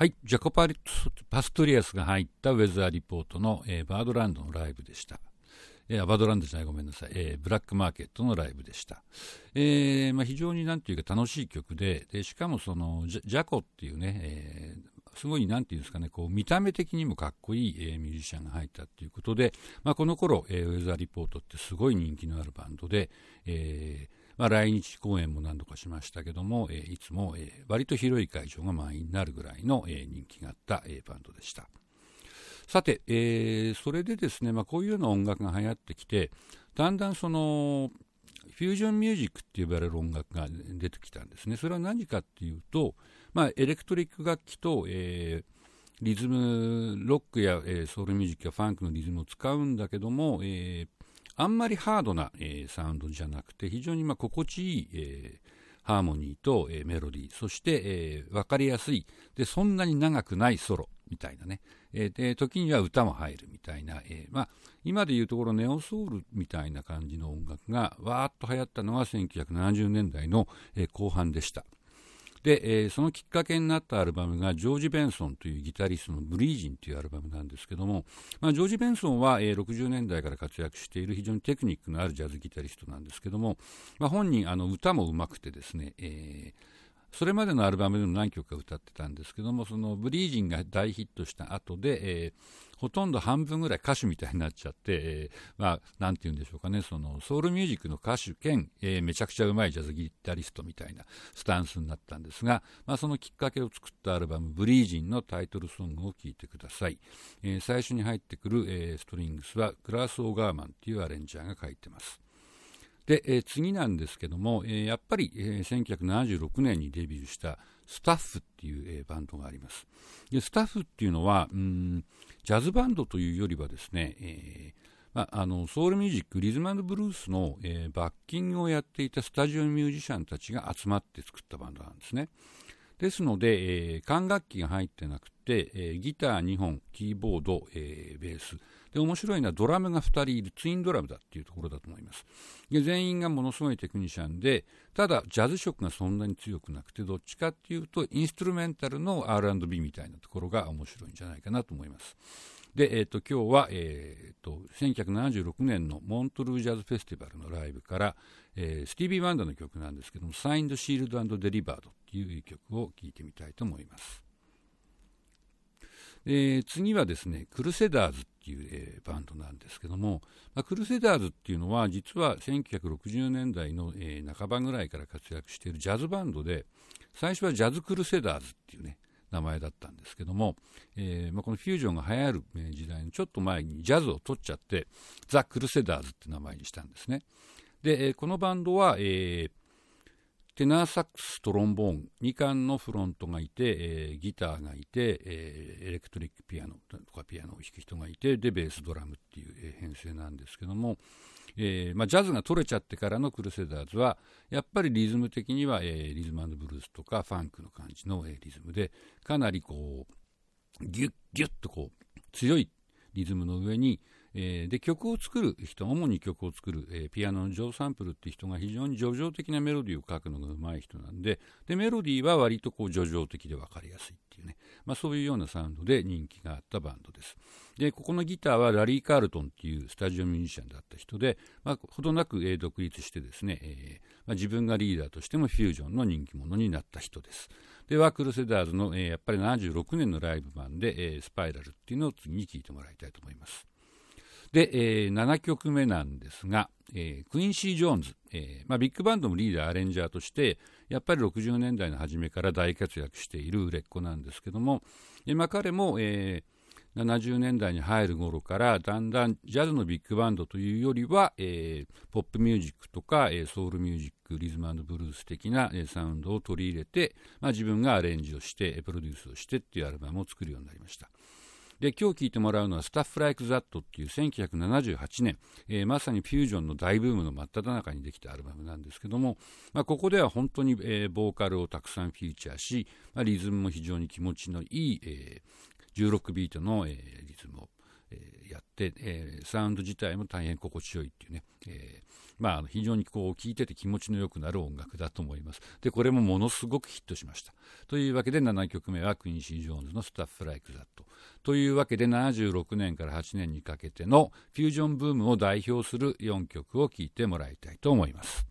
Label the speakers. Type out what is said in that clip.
Speaker 1: はい、ジャコパリパストリアスが入ったウェザーリポートの、えー、バードランドのライブでした。えー、バードランドじゃない、ごめんなさい、えー、ブラックマーケットのライブでした。えーまあ、非常になんていうか楽しい曲で、でしかもそのジャジャコっていうね、えー、すごいなんていうんですかね、こう見た目的にもかっこいい、えー、ミュージシャンが入ったということで、まあ、この頃、えー、ウェザーリポートってすごい人気のあるバンドで、えーまあ、来日公演も何度かしましたけども、え、いつも、え、割と広い会場が満員になるぐらいの、え、人気があった、えー、バンドでした。さて、えー、それでですね、まあ、こういうような音楽が流行ってきて、だんだんその、フュージョンミュージックって呼ばれる音楽が出てきたんですね。それは何かっていうと、まあ、エレクトリック楽器と、えー、リズム、ロックや、えー、ソウルミュージックやファンクのリズムを使うんだけども、えー、あんまりハードな、えー、サウンドじゃなくて非常にまあ心地いい、えー、ハーモニーと、えー、メロディーそして、えー、分かりやすいでそんなに長くないソロみたいなね、えー、で時には歌も入るみたいな、えーまあ、今でいうところネオソウルみたいな感じの音楽がわーっと流行ったのが1970年代の、えー、後半でした。で、えー、そのきっかけになったアルバムがジョージ・ベンソンというギタリストのブリージンというアルバムなんですけども、まあ、ジョージ・ベンソンは、えー、60年代から活躍している非常にテクニックのあるジャズギタリストなんですけども、まあ、本人あの歌もうまくてですね、えーそれまでのアルバムでも何曲か歌ってたんですけども、そのブリージンが大ヒットした後で、えー、ほとんど半分ぐらい歌手みたいになっちゃって、えー、まあ、なんて言うんでしょうかね、そのソウルミュージックの歌手兼、えー、めちゃくちゃうまいジャズギタリストみたいなスタンスになったんですが、まあ、そのきっかけを作ったアルバム、ブリージンのタイトルソングを聴いてください。え、最初に入ってくる、えー、ストリングスはクラス・オーガーマンっていうアレンジャーが書いてます。で、えー、次なんですけども、えー、やっぱり、えー、1976年にデビューしたスタッフっていう、えー、バンドがあります。で、スタッフっていうのは、うん、ジャズバンドというよりはですね、えーまあ、のソウルミュージック、リズムブルースの、えー、バッキングをやっていたスタジオミュージシャンたちが集まって作ったバンドなんですね。ですので、えー、管楽器が入ってなく、えー、ギター2本、キーボード、えー、ベース、で面白いのはドラムが2人いるツインドラムだっていうところだと思います。で全員がものすごいテクニシャンでただジャズ色がそんなに強くなくてどっちかっていうとインストゥルメンタルの R&B みたいなところが面白いんじゃないかなと思います。で、えーと、今日は、えーと、1976年のモントルージャズフェスティバルのライブから、えー、スティービー・ワンダの曲なんですけども「サインド・シールドデリバード」っていう曲を聴いてみたいと思います。えー、次はですね、クルセダーズっていう、えー、バンドなんですけども、まあ、クルセダーズっていうのは実は1960年代の、えー、半ばぐらいから活躍しているジャズバンドで、最初はジャズクルセダーズっていうね、名前だったんですけども、えーまあ、このフュージョンが流行る時代のちょっと前にジャズを取っちゃってザ・クルセダーズって名前にしたんですね。で、このバンドは、えー、テナーサックス、トロンボーン、2管のフロントがいて、えー、ギターがいて、えー、エレクトリックピアノとかピアノを弾く人がいて、で、ベース、ドラムっていう、え、編成なんですけども、えーまあ、ジャズが取れちゃってからのクルセダーズは、やっぱりリズム的には、えー、リズムブルースとかファンクの感じの、えー、リズムで、かなりこう、ギュッギュッとこう、強いリズムの上に、えー、で曲を作る人主に曲を作る、えー、ピアノのジョー・サンプルって人が非常に叙情的なメロディーを書くのがうまい人なんででメロディーは割とこう叙情的で分かりやすい、まあ、そういうようなサウンドで人気があったバンドです。でここのギターはラリー・カールトンっていうスタジオミュージシャンだった人で、まあ、ほどなく、え、独立してですね、えーまあ、自分がリーダーとしてもフュージョンの人気者になった人です。ではクルセダーズの、えー、やっぱり76年のライブ版で、えー、スパイラルっていうのを次に聴いてもらいたいと思います。で、えー、7曲目なんですが、えー、クインシー・ジョーンズ、えーまあ、ビッグバンドのリーダー、アレンジャーとして、やっぱり60年代の初めから大活躍している売れっ子なんですけども、今彼も、えー、70年代に入る頃からだんだんジャズのビッグバンドというよりは、えー、ポップミュージックとか、えー、ソウルミュージックリズムブルース的な、えー、サウンドを取り入れて、まあ、自分がアレンジをしてプロデュースをしてっていうアルバムを作るようになりました。で今日聞いてもらうのは「スタッフ・ライク・ザット」っていう1978年、えー、まさにフュージョンの大ブームの真っ只中にできたアルバムなんですけども、まあ、ここでは本当に、えー、ボーカルをたくさんフィーチャーし、まあ、リズムも非常に気持ちのいい、えー、16ビートの、えー、リズムをえやって、えー、サウンド自体も大変心地よいっていうね、えー、まあ、非常にこう聴いてて気持ちの良くなる音楽だと思います。で、これもものすごくヒットしました。というわけで7曲目はクインシー・ジョーンズのスタッフ・ライク・ザット。というわけで76年から8年にかけてのフュージョンブームを代表する4曲を聴いてもらいたいと思います。